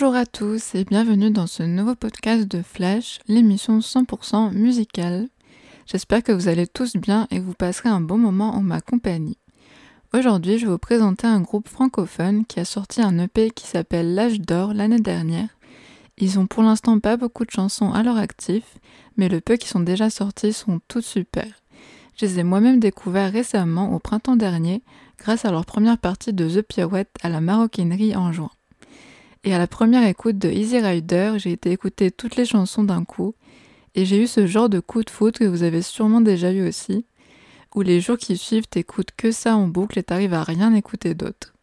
Bonjour à tous et bienvenue dans ce nouveau podcast de Flash, l'émission 100% musicale. J'espère que vous allez tous bien et que vous passerez un bon moment en ma compagnie. Aujourd'hui, je vais vous présenter un groupe francophone qui a sorti un EP qui s'appelle L'âge d'or l'année dernière. Ils ont pour l'instant pas beaucoup de chansons à leur actif, mais le peu qui sont déjà sortis sont toutes super. Je les ai moi-même découverts récemment au printemps dernier grâce à leur première partie de The Pirouette à la maroquinerie en juin. Et à la première écoute de Easy Rider, j'ai été écouter toutes les chansons d'un coup, et j'ai eu ce genre de coup de foot que vous avez sûrement déjà eu aussi, où les jours qui suivent t'écoutes que ça en boucle et t'arrives à rien écouter d'autre.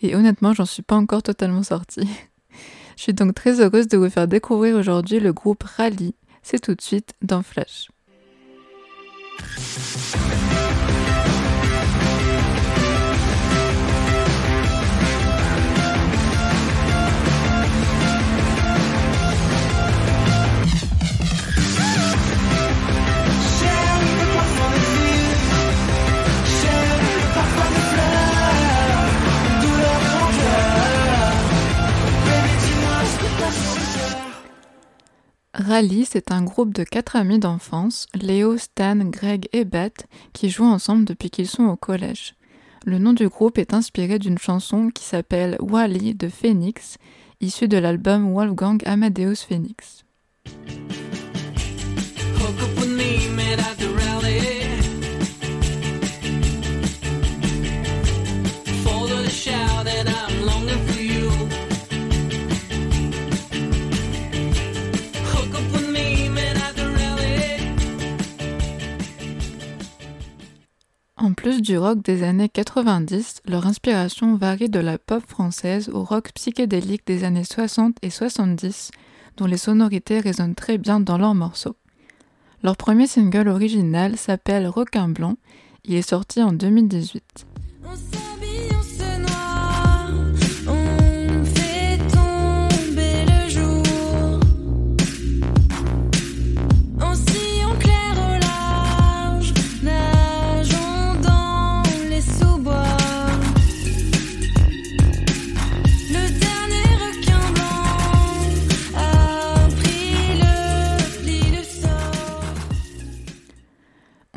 Et honnêtement, j'en suis pas encore totalement sortie. Je suis donc très heureuse de vous faire découvrir aujourd'hui le groupe Rally. C'est tout de suite dans Flash. Rally, c'est un groupe de quatre amis d'enfance, Léo, Stan, Greg et Beth, qui jouent ensemble depuis qu'ils sont au collège. Le nom du groupe est inspiré d'une chanson qui s'appelle Wally de Phoenix, issue de l'album Wolfgang Amadeus Phoenix. En plus du rock des années 90, leur inspiration varie de la pop française au rock psychédélique des années 60 et 70, dont les sonorités résonnent très bien dans leurs morceaux. Leur premier single original s'appelle Requin Blanc, il est sorti en 2018.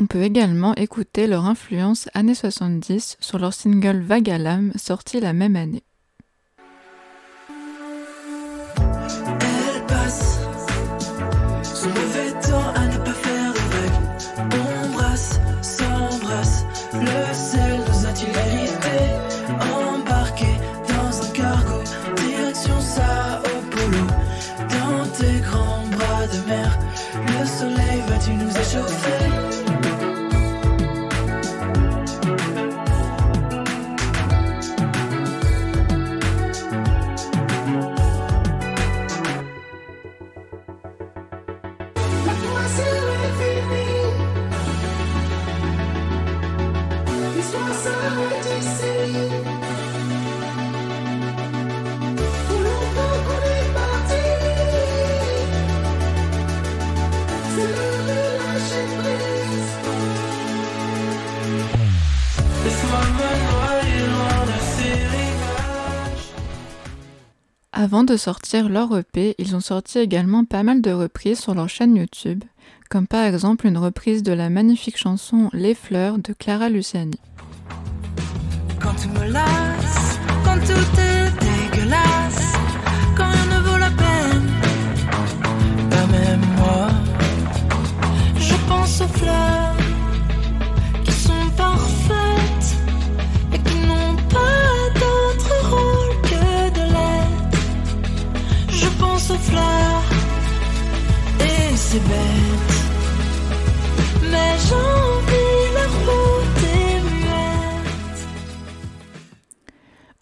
Peut également écouter leur influence années 70 sur leur single l'âme sorti la même année. Avant de sortir leur EP, ils ont sorti également pas mal de reprises sur leur chaîne YouTube, comme par exemple une reprise de la magnifique chanson Les Fleurs de Clara Luciani.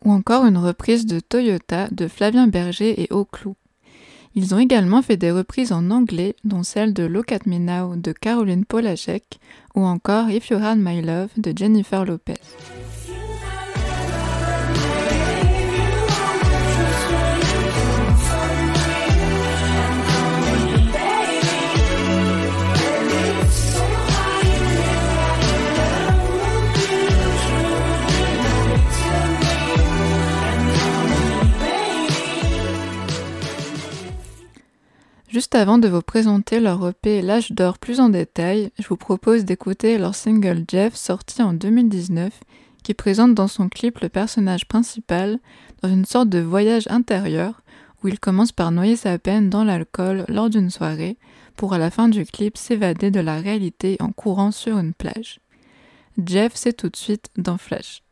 Ou encore une reprise de Toyota de Flavien Berger et Oclou. Ils ont également fait des reprises en anglais, dont celle de Look Now de Caroline Polachek ou encore If You Had My Love de Jennifer Lopez. Juste avant de vous présenter leur EP L'âge d'or plus en détail, je vous propose d'écouter leur single Jeff sorti en 2019 qui présente dans son clip le personnage principal dans une sorte de voyage intérieur où il commence par noyer sa peine dans l'alcool lors d'une soirée pour à la fin du clip s'évader de la réalité en courant sur une plage. Jeff c'est tout de suite dans Flash.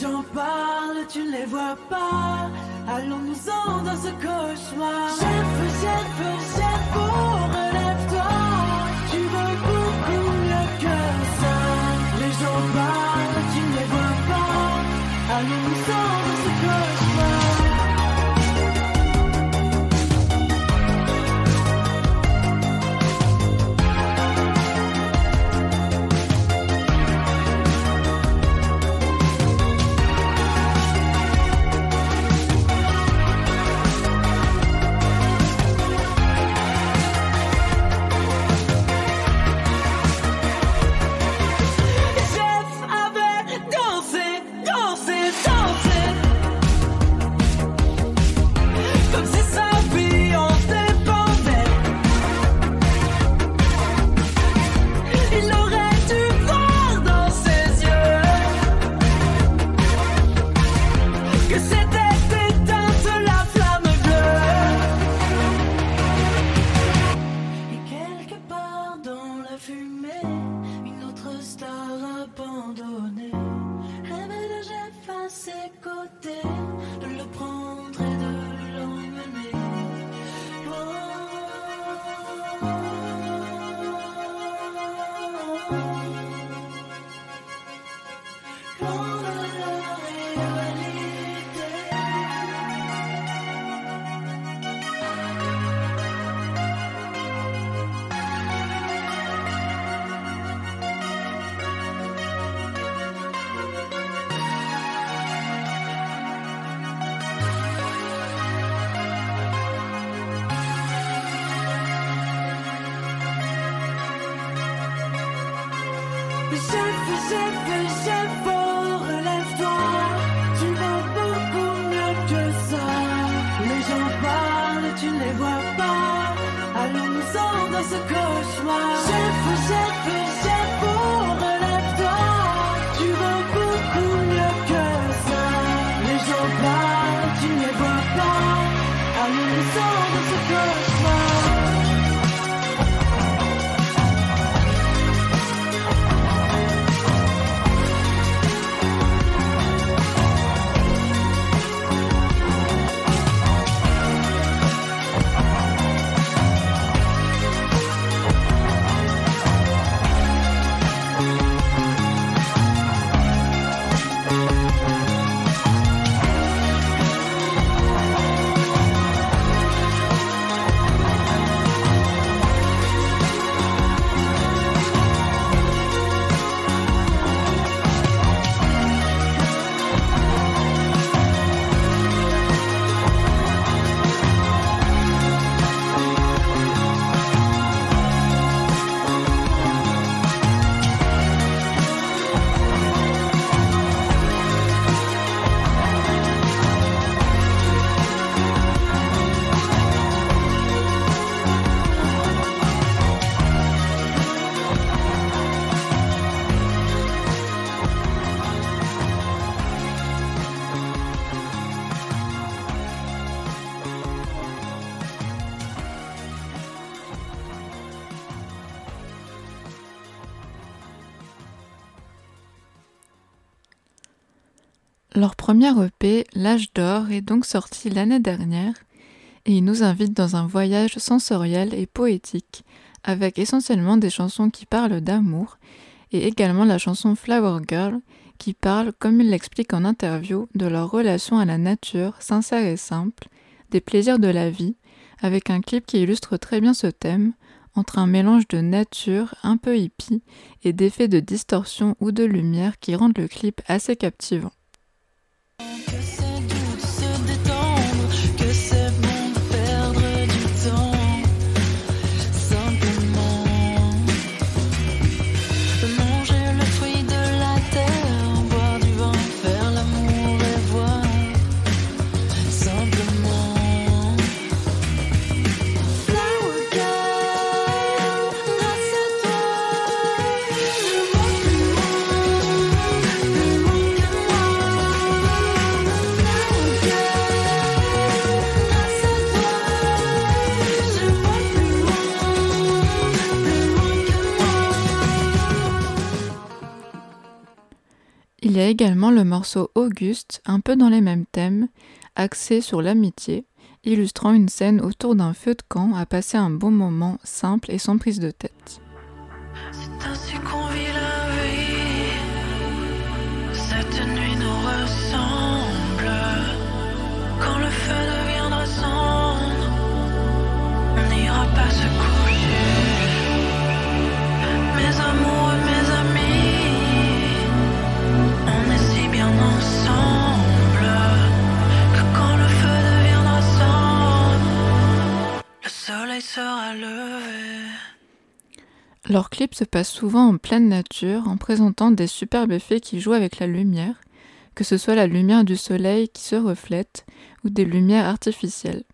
Les gens parlent, tu ne les vois pas. Allons-nous-en dans ce cauchemar? Chef, chef, chef, oh, relève-toi. Tu veux beaucoup mieux que ça. Les gens parlent, tu ne les vois pas. Allons-nous it's all. girl. Premier EP, L'âge d'or, est donc sorti l'année dernière et il nous invite dans un voyage sensoriel et poétique avec essentiellement des chansons qui parlent d'amour et également la chanson Flower Girl qui parle, comme il l'explique en interview, de leur relation à la nature, sincère et simple, des plaisirs de la vie, avec un clip qui illustre très bien ce thème, entre un mélange de nature un peu hippie et d'effets de distorsion ou de lumière qui rendent le clip assez captivant. Également le morceau Auguste, un peu dans les mêmes thèmes, axé sur l'amitié, illustrant une scène autour d'un feu de camp à passer un bon moment simple et sans prise de tête. C'est Leur clip se passe souvent en pleine nature en présentant des superbes effets qui jouent avec la lumière, que ce soit la lumière du soleil qui se reflète ou des lumières artificielles.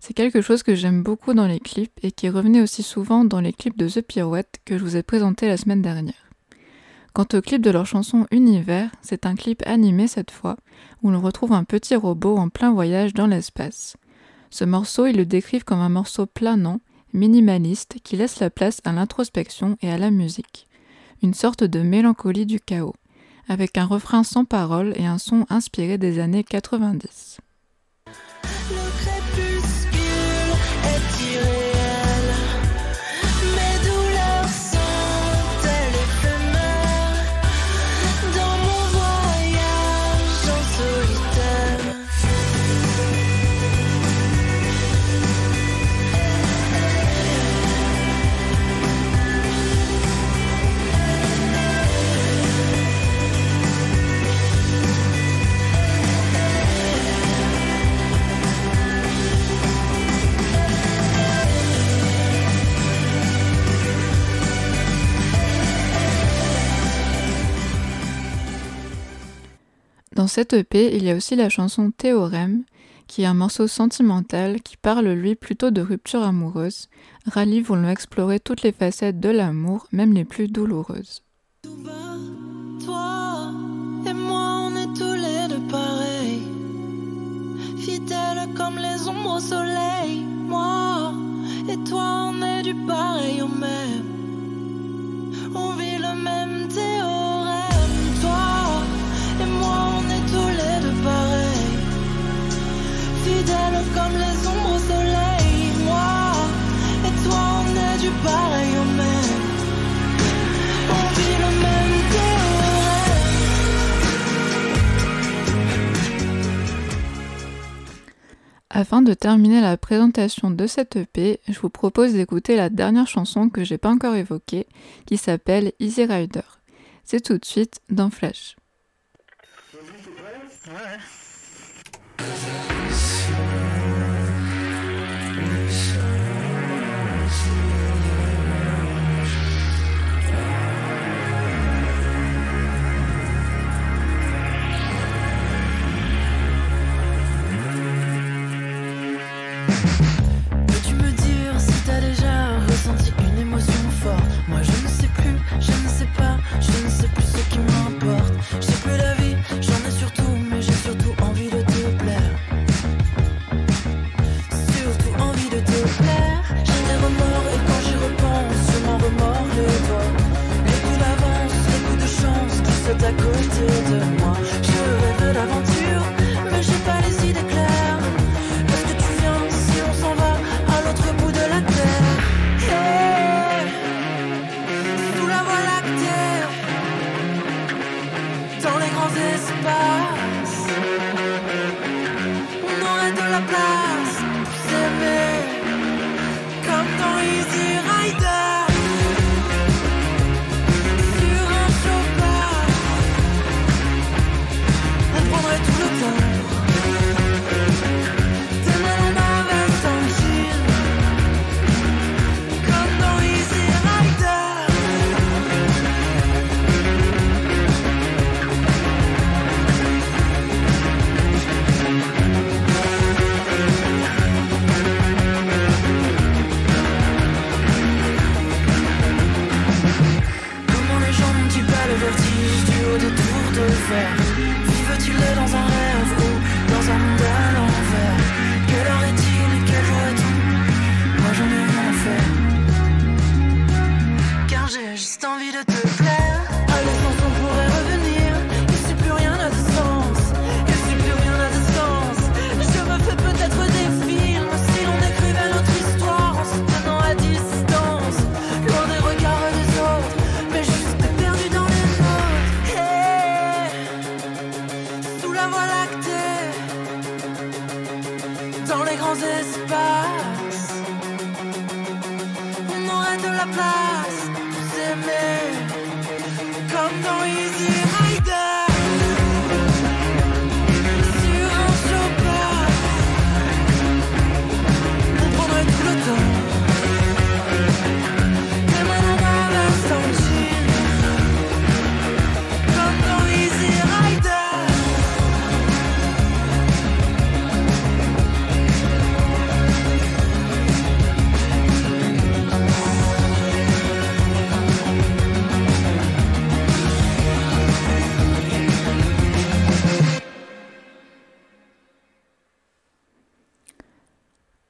C'est quelque chose que j'aime beaucoup dans les clips et qui revenait aussi souvent dans les clips de The Pirouette que je vous ai présenté la semaine dernière. Quant au clip de leur chanson Univers, c'est un clip animé cette fois, où l'on retrouve un petit robot en plein voyage dans l'espace. Ce morceau, ils le décrivent comme un morceau planant, minimaliste, qui laisse la place à l'introspection et à la musique. Une sorte de mélancolie du chaos, avec un refrain sans parole et un son inspiré des années 90. Dans cette EP, il y a aussi la chanson Théorème, qui est un morceau sentimental qui parle lui plutôt de rupture amoureuse. Rally voulant explorer toutes les facettes de l'amour, même les plus douloureuses. Toi et moi, on est les deux pareils. Comme les ombres au soleil. Moi et toi, on est du pareil Afin de terminer la présentation de cette EP, je vous propose d'écouter la dernière chanson que j'ai pas encore évoquée, qui s'appelle Easy Rider. C'est tout de suite dans Flash. Les coups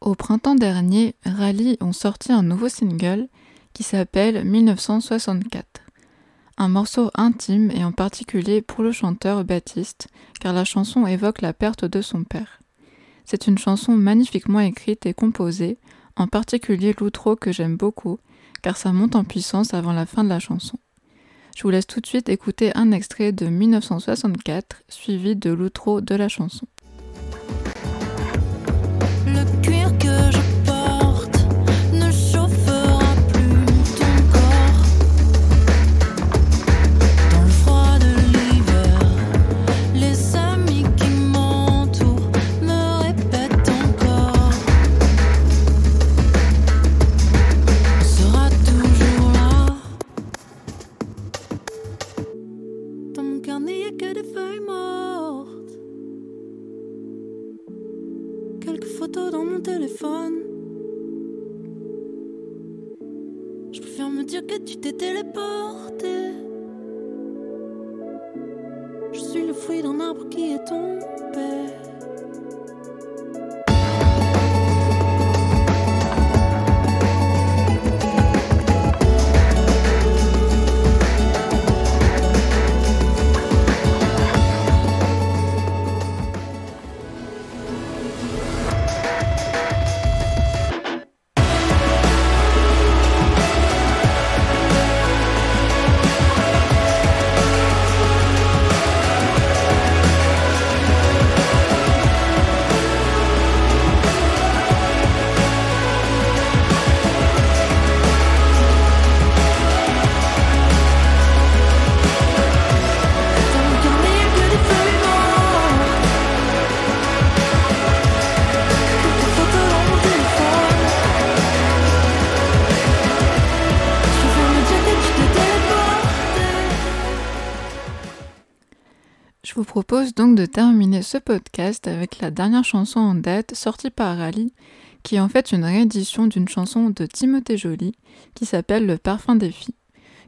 Au printemps dernier, Rally ont sorti un nouveau single qui s'appelle 1964. Un morceau intime et en particulier pour le chanteur Baptiste, car la chanson évoque la perte de son père. C'est une chanson magnifiquement écrite et composée, en particulier l'outro que j'aime beaucoup, car ça monte en puissance avant la fin de la chanson. Je vous laisse tout de suite écouter un extrait de 1964, suivi de l'outro de la chanson. Propose donc de terminer ce podcast avec la dernière chanson en date sortie par Rally, qui est en fait une réédition d'une chanson de Timothée Joly qui s'appelle Le parfum des filles,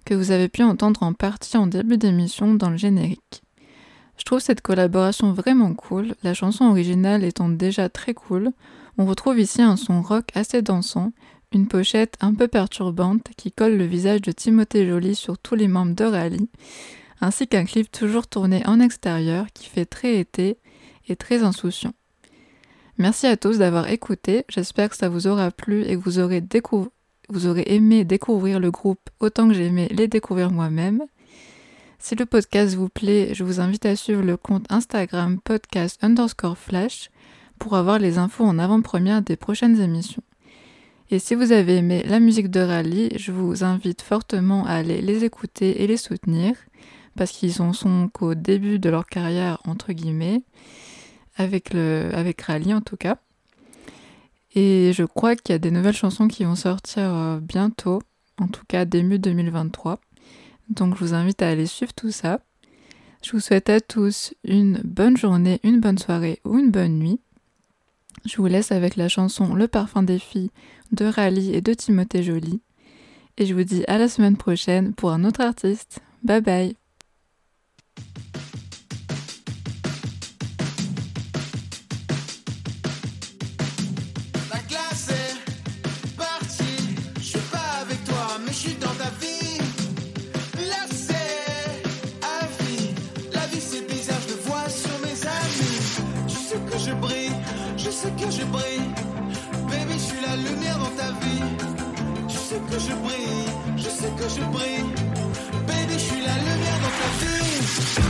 que vous avez pu entendre en partie en début d'émission dans le générique. Je trouve cette collaboration vraiment cool, la chanson originale étant déjà très cool. On retrouve ici un son rock assez dansant, une pochette un peu perturbante qui colle le visage de Timothée Joly sur tous les membres de Rally, ainsi qu'un clip toujours tourné en extérieur qui fait très été et très insouciant. Merci à tous d'avoir écouté, j'espère que ça vous aura plu et que vous aurez, aimé découvrir le groupe autant que j'ai aimé les découvrir moi-même. Si le podcast vous plaît, je vous invite à suivre le compte Instagram podcast underscore flash pour avoir les infos en avant-première des prochaines émissions. Et si vous avez aimé la musique de Rally, je vous invite fortement à aller les écouter et les soutenir, parce qu'ils en sont qu'au début de leur carrière, entre guillemets, avec, le, Rally en tout cas. Et je crois qu'il y a des nouvelles chansons qui vont sortir euh, bientôt, en tout cas début 2023. Donc je vous invite à aller suivre tout ça. Je vous souhaite à tous une bonne journée, une bonne soirée ou une bonne nuit. Je vous laisse avec la chanson Le parfum des filles de Rally et de Timothée Joly. Et je vous dis à la semaine prochaine pour un autre artiste. Bye bye je brille, je sais que je brille. Baby, je suis la lumière dans ta vie. Thank you.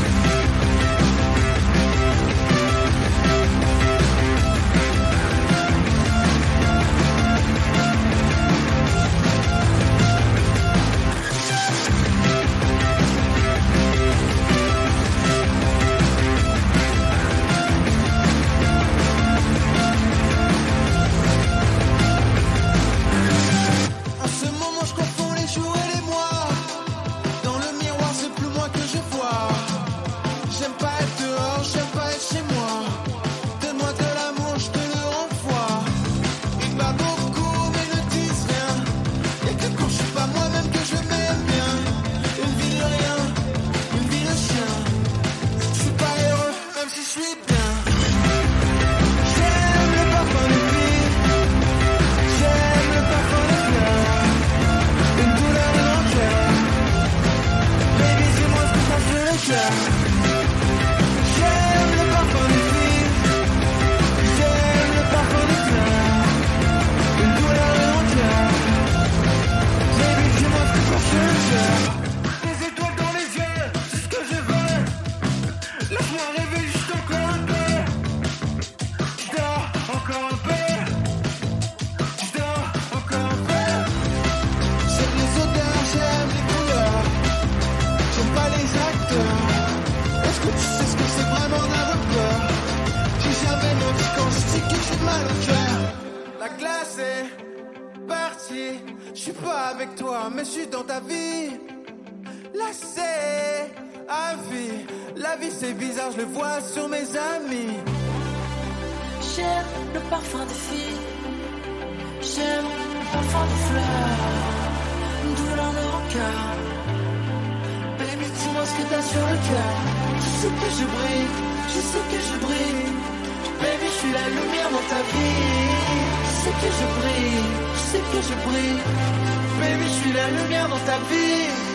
Je vois sur mes amis. J'aime le parfum des filles. J'aime le parfum des fleurs. Douleur de rancœur. Baby, dis-moi ce que t'as sur le cœur. Je sais que je brille, je sais que je brille. Baby, je suis la lumière dans ta vie. Je sais que je brille, je sais que je brille. Baby, je suis la lumière dans ta vie.